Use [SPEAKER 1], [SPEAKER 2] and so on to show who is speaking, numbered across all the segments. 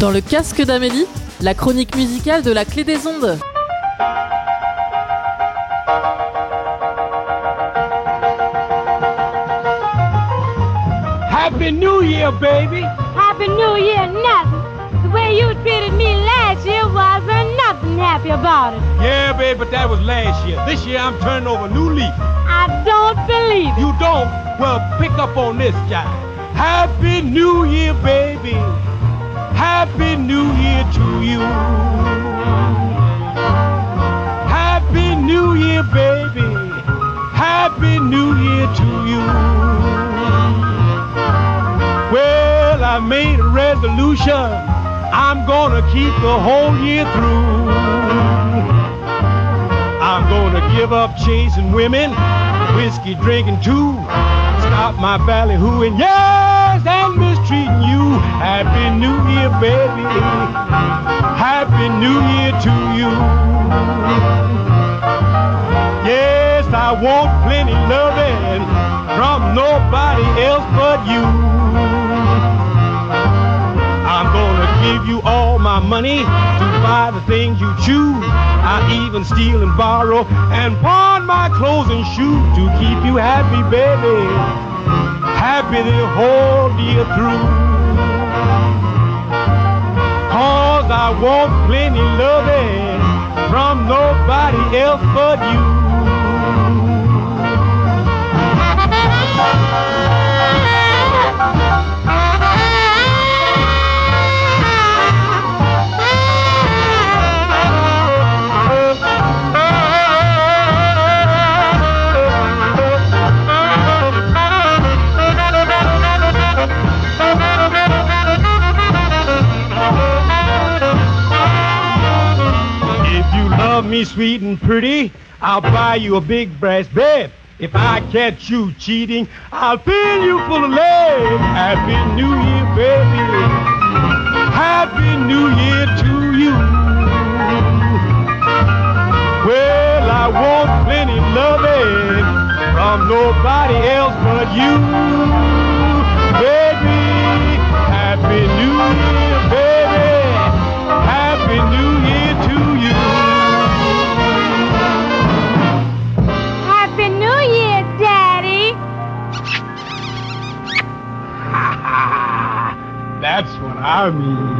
[SPEAKER 1] Dans le casque d'Amélie, la chronique musicale de la clé des ondes.
[SPEAKER 2] Happy New Year, baby.
[SPEAKER 3] Happy New Year, nothing. The way you treated me last year wasn't nothing happy about it.
[SPEAKER 2] Yeah, baby, but that was last year. This year I'm turning over a new leaf.
[SPEAKER 3] I don't believe it.
[SPEAKER 2] You don't? Well, pick up on this, guy. Happy New Year, baby. Happy New Year to you. Happy New Year, baby. Happy New Year to you. Well, I made a resolution. I'm gonna keep the whole year through. I'm gonna give up chasing women, whiskey drinking too. Stop my ballyhooing, yes, and mistreating you. Happy New Year, baby. Happy New Year to you. Yes, I want plenty loving from nobody else but you. I'm gonna give you all my money to buy the things you choose. I even steal and borrow and pawn my clothes and shoes to keep you happy, baby. Happy the whole year through. Cause I want plenty loving from nobody else but you. Sweet and pretty, I'll buy you a big brass bed. If I catch you cheating, I'll fill you full of lead. Happy New Year, baby. Happy New Year to you. Well, I want plenty loving from nobody else but you. Baby, Happy New Year, That's what I mean.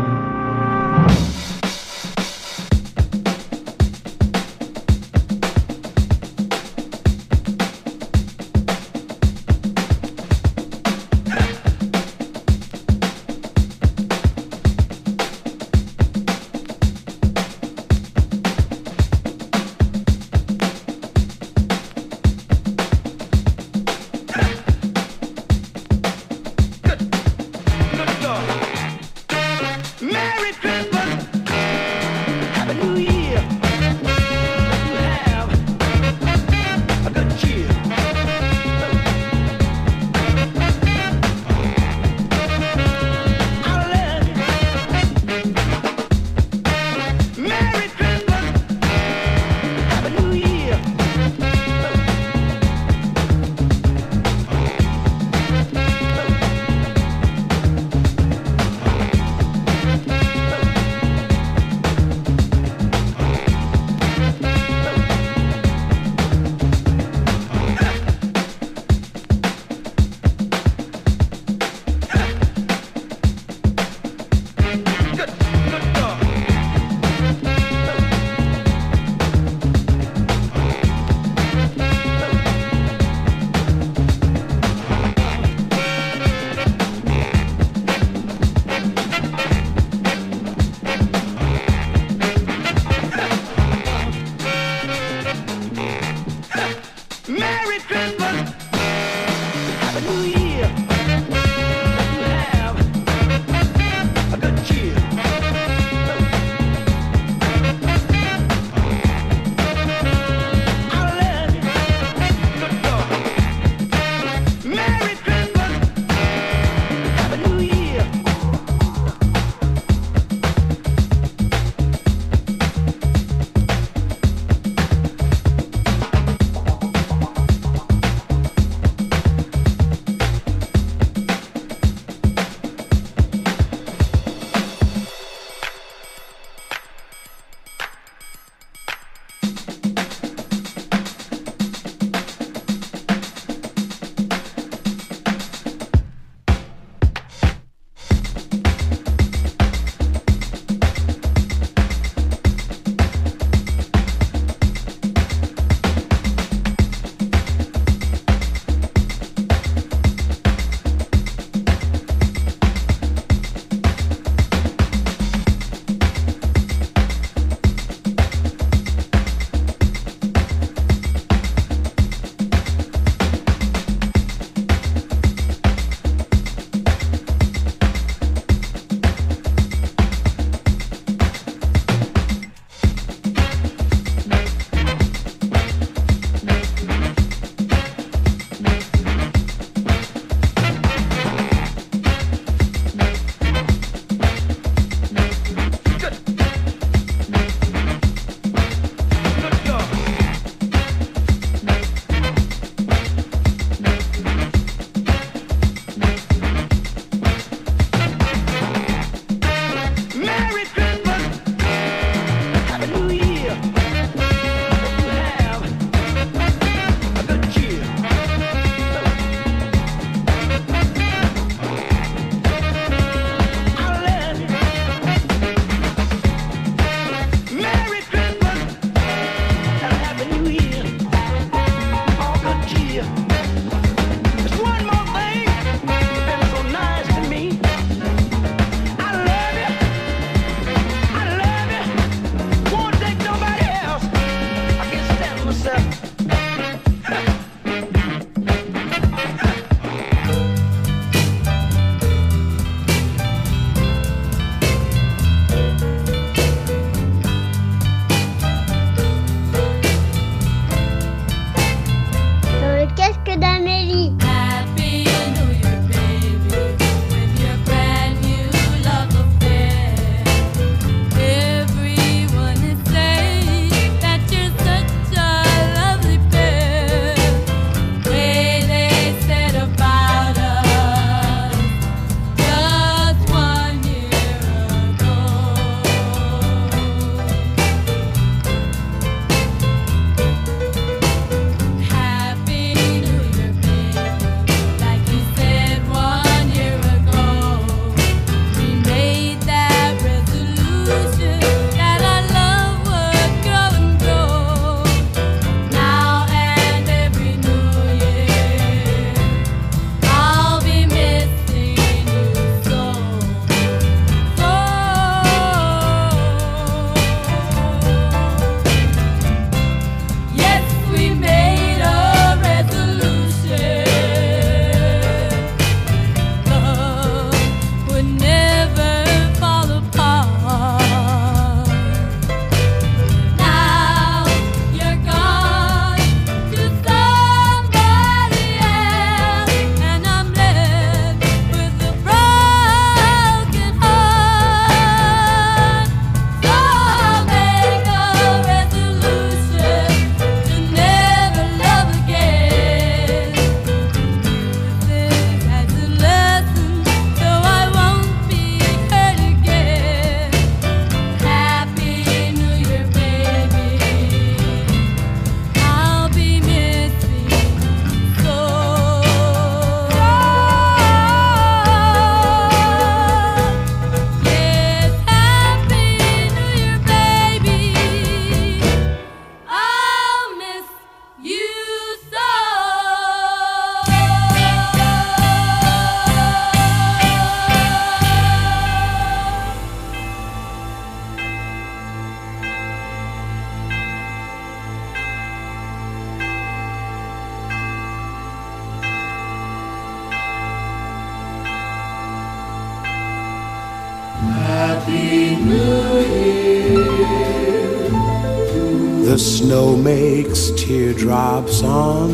[SPEAKER 4] The snow makes teardrops on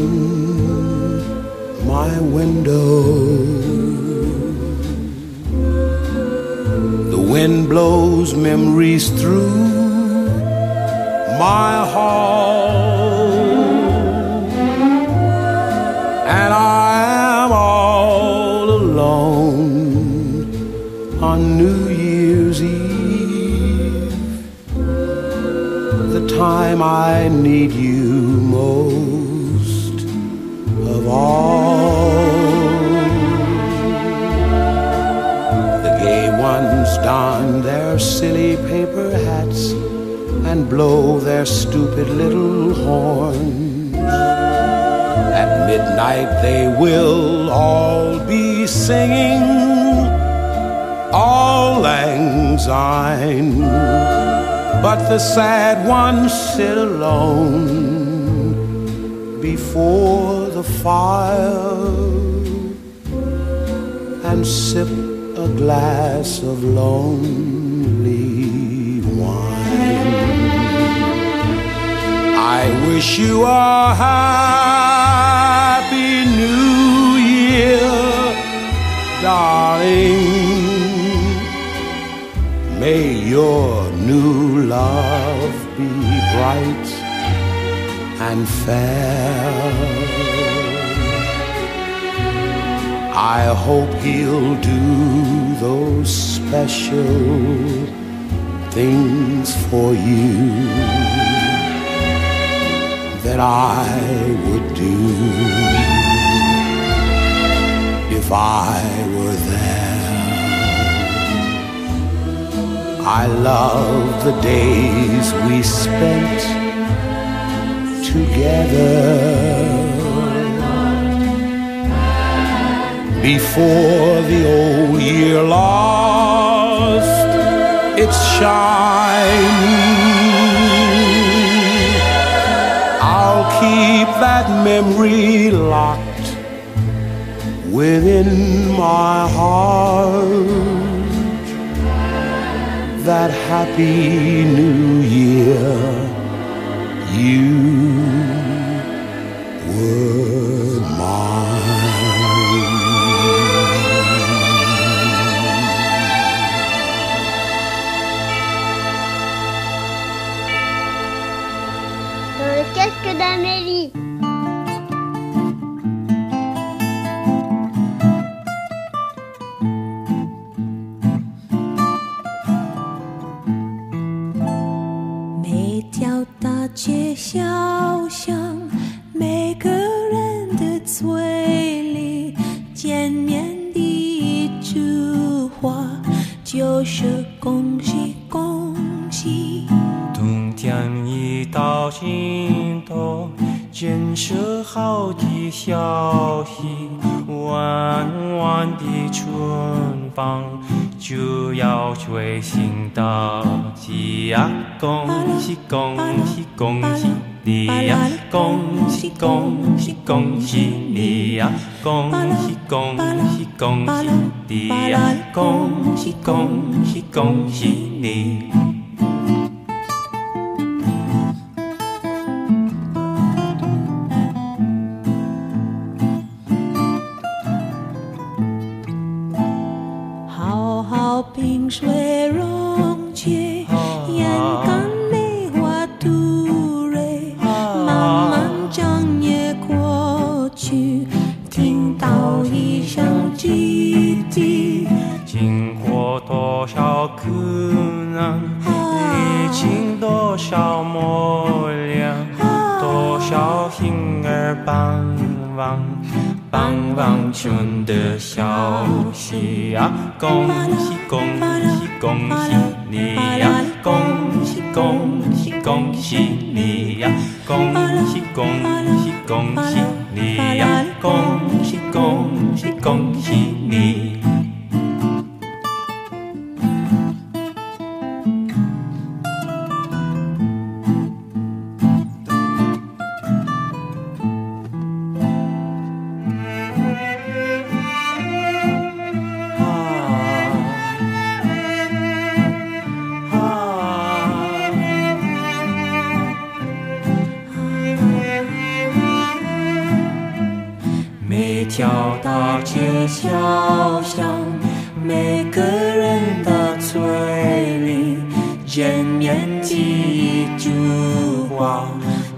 [SPEAKER 4] my window. The wind blows memories through my hall, time I need you most of all. The gay ones don their silly paper hats and blow their stupid little horns. At midnight they will all be singing auld lang syne, but the sad ones sit alone before the fire and sip a glass of lonely wine. I wish you a happy new year, darling. May your new love be bright and fair. I hope he'll do those special things for you that I would do if I I love the days we spent together before the old year lost its shine. I'll keep that memory locked within my heart. That happy new year. You
[SPEAKER 5] 话就是恭喜恭喜。
[SPEAKER 6] 冬天一到尽头，建设好的消息，弯弯的春风就要吹醒大地呀！恭喜恭喜恭喜你呀！恭喜恭喜恭喜你呀！恭喜恭喜恭喜你呀！恭喜恭喜恭喜你！难，历经多少磨练，多少心儿盼望，盼望春的消息呀！恭喜恭喜恭喜你呀！恭喜恭喜恭喜你呀！恭喜恭喜恭喜你呀！恭喜恭喜恭喜你！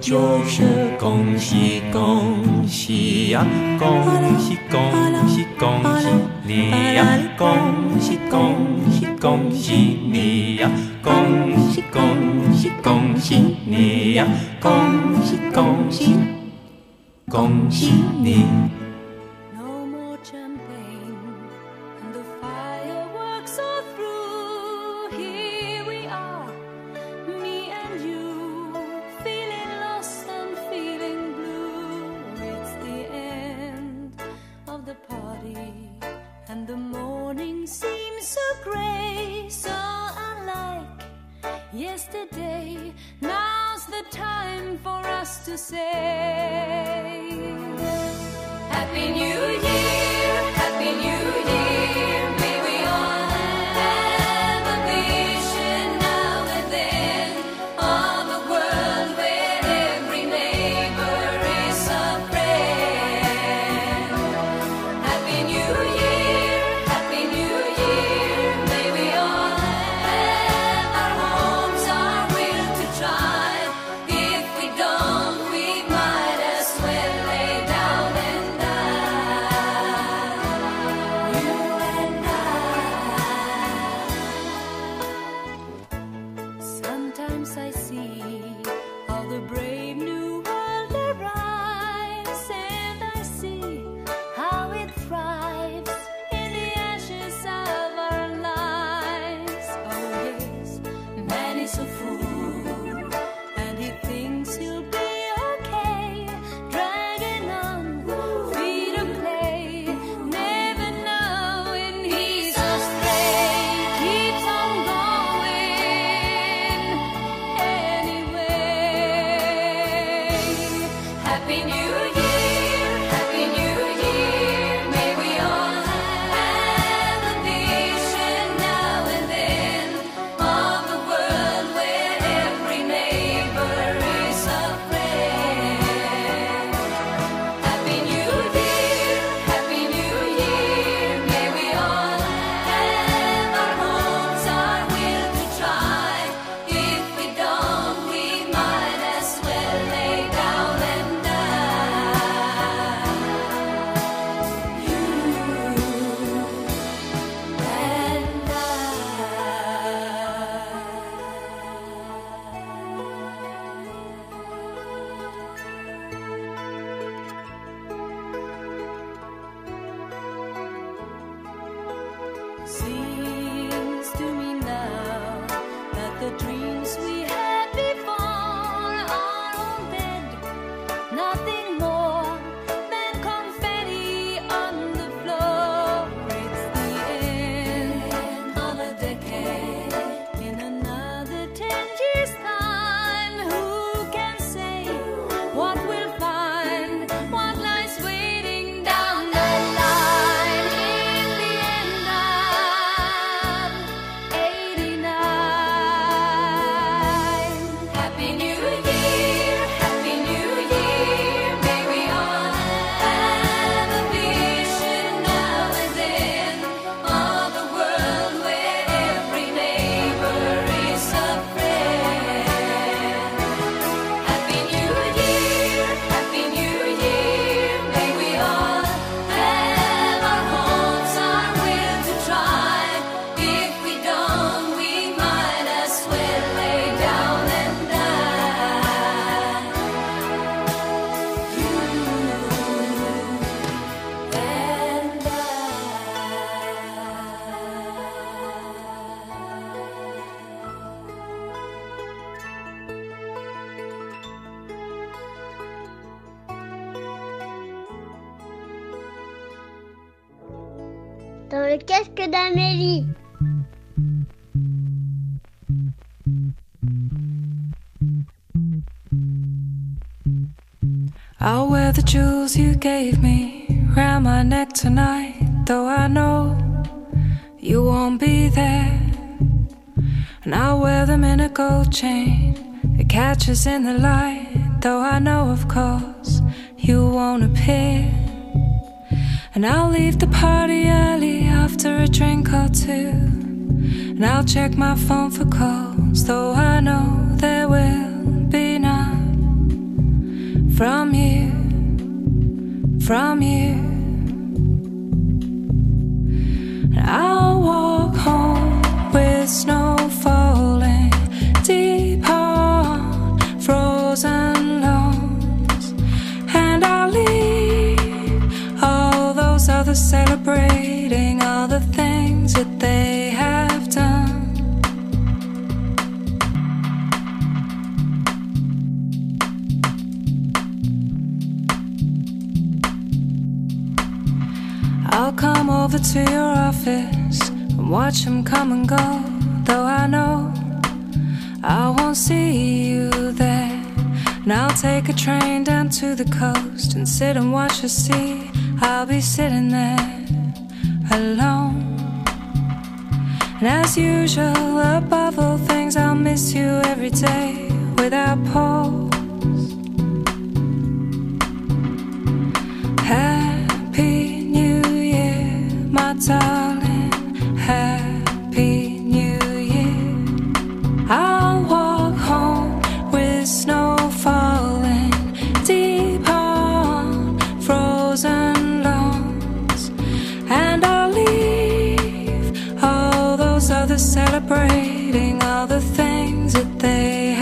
[SPEAKER 7] 就是恭喜恭喜呀恭喜恭喜恭喜你呀恭喜恭喜恭喜你呀恭喜恭喜恭喜你呀恭喜恭喜恭喜你
[SPEAKER 8] dans le casque d'Amélie.
[SPEAKER 9] I'll wear the jewels you gave me round my neck tonight, though I know you won't be there. And I'll wear them in a gold chain that catches in the light, though I know, of course, you won't appear. And I'll leave the party early after a drink or two. And I'll check my phone for calls, though I know there will be none from you, from you. And I'll walk home with snow celebrating all the things that they have done. I'll come over to your office and watch them come and go. Though I know I won't see you there. And I'll take a train down to the coast and sit and watch the sea. I'll be sitting there alone. And as usual, above all things, I'll miss you every day without pause. Celebrating all the things that they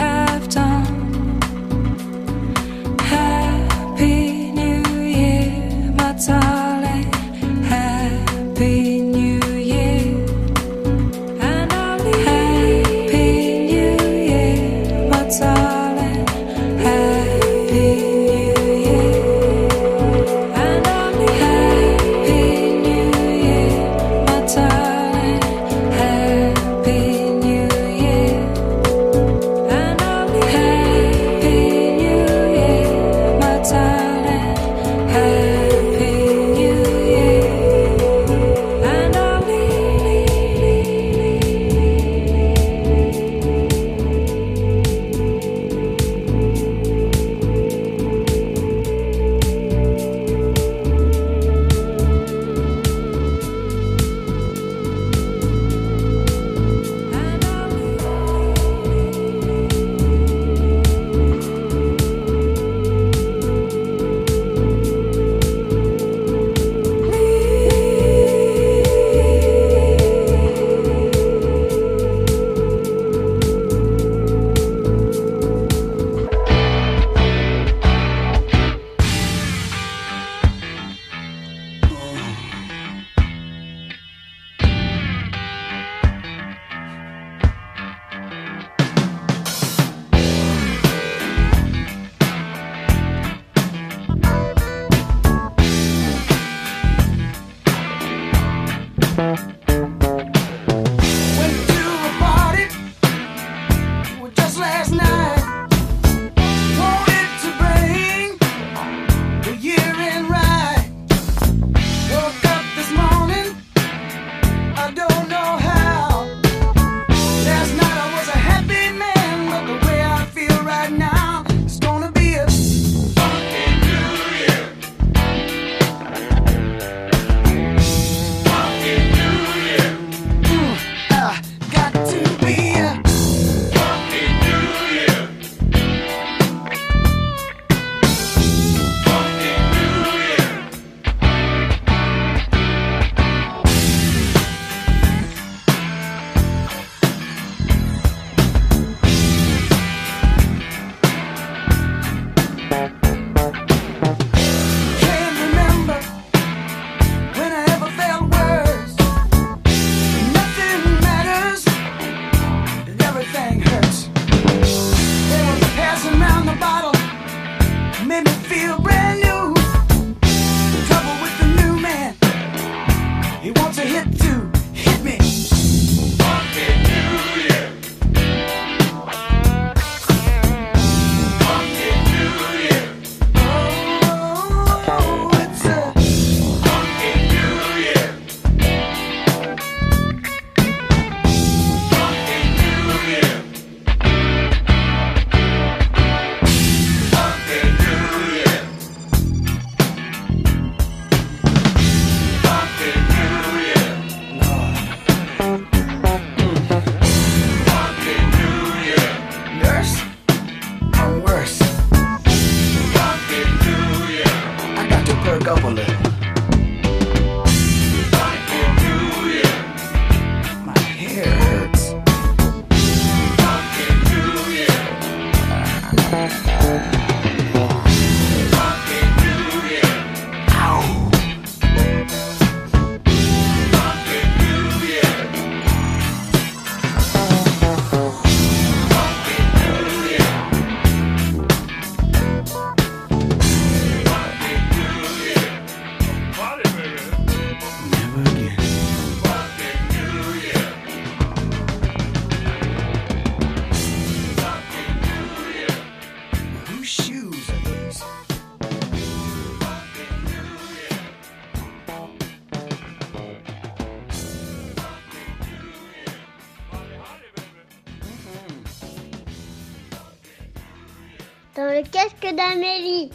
[SPEAKER 8] Dans le casque d'Amélie.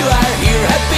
[SPEAKER 10] You are here.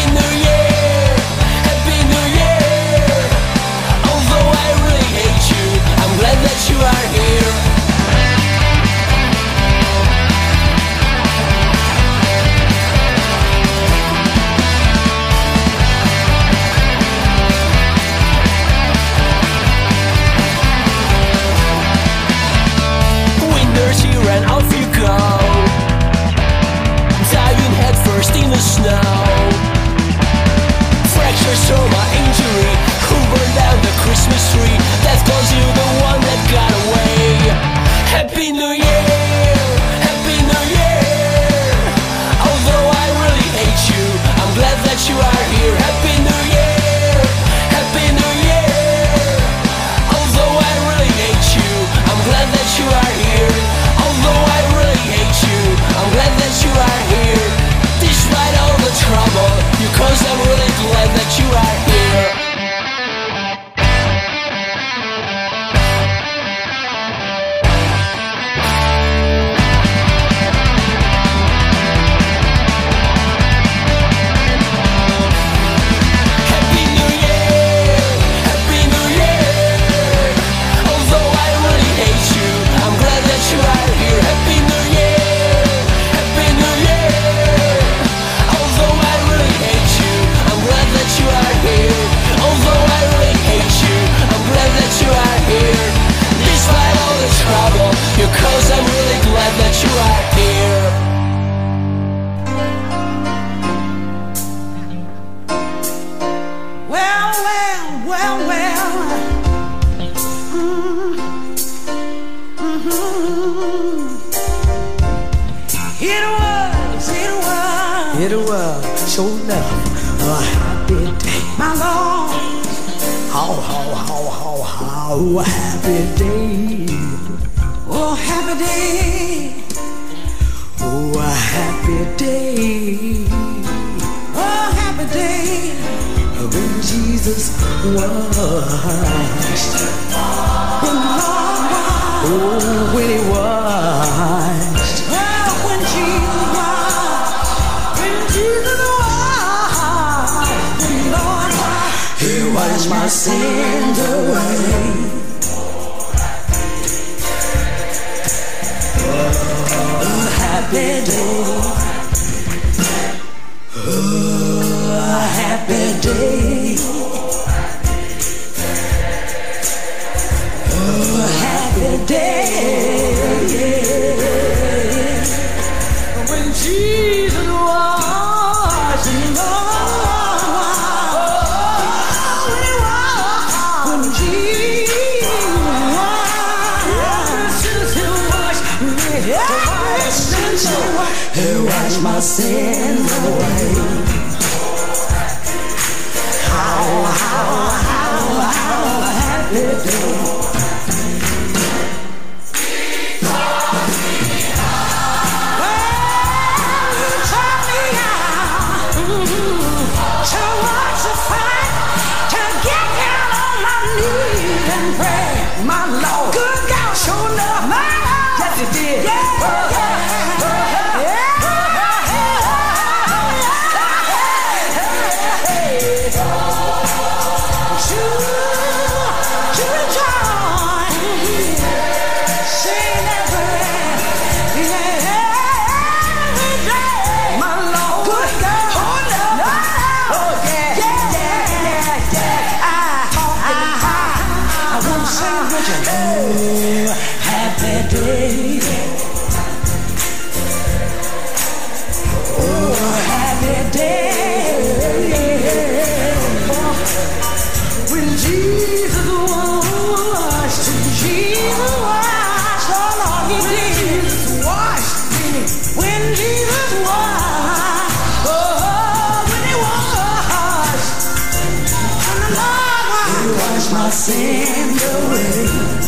[SPEAKER 11] send way.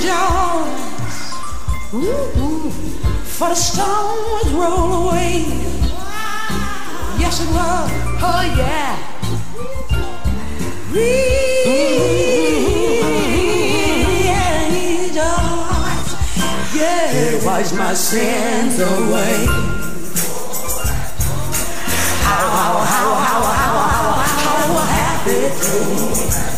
[SPEAKER 11] jaws. Ooh, ooh, for the stones roll away. Yes, it was. Oh, yeah. Rejoice. Yeah, It wipes my sins away. How, how, how, how, how, how, how happy.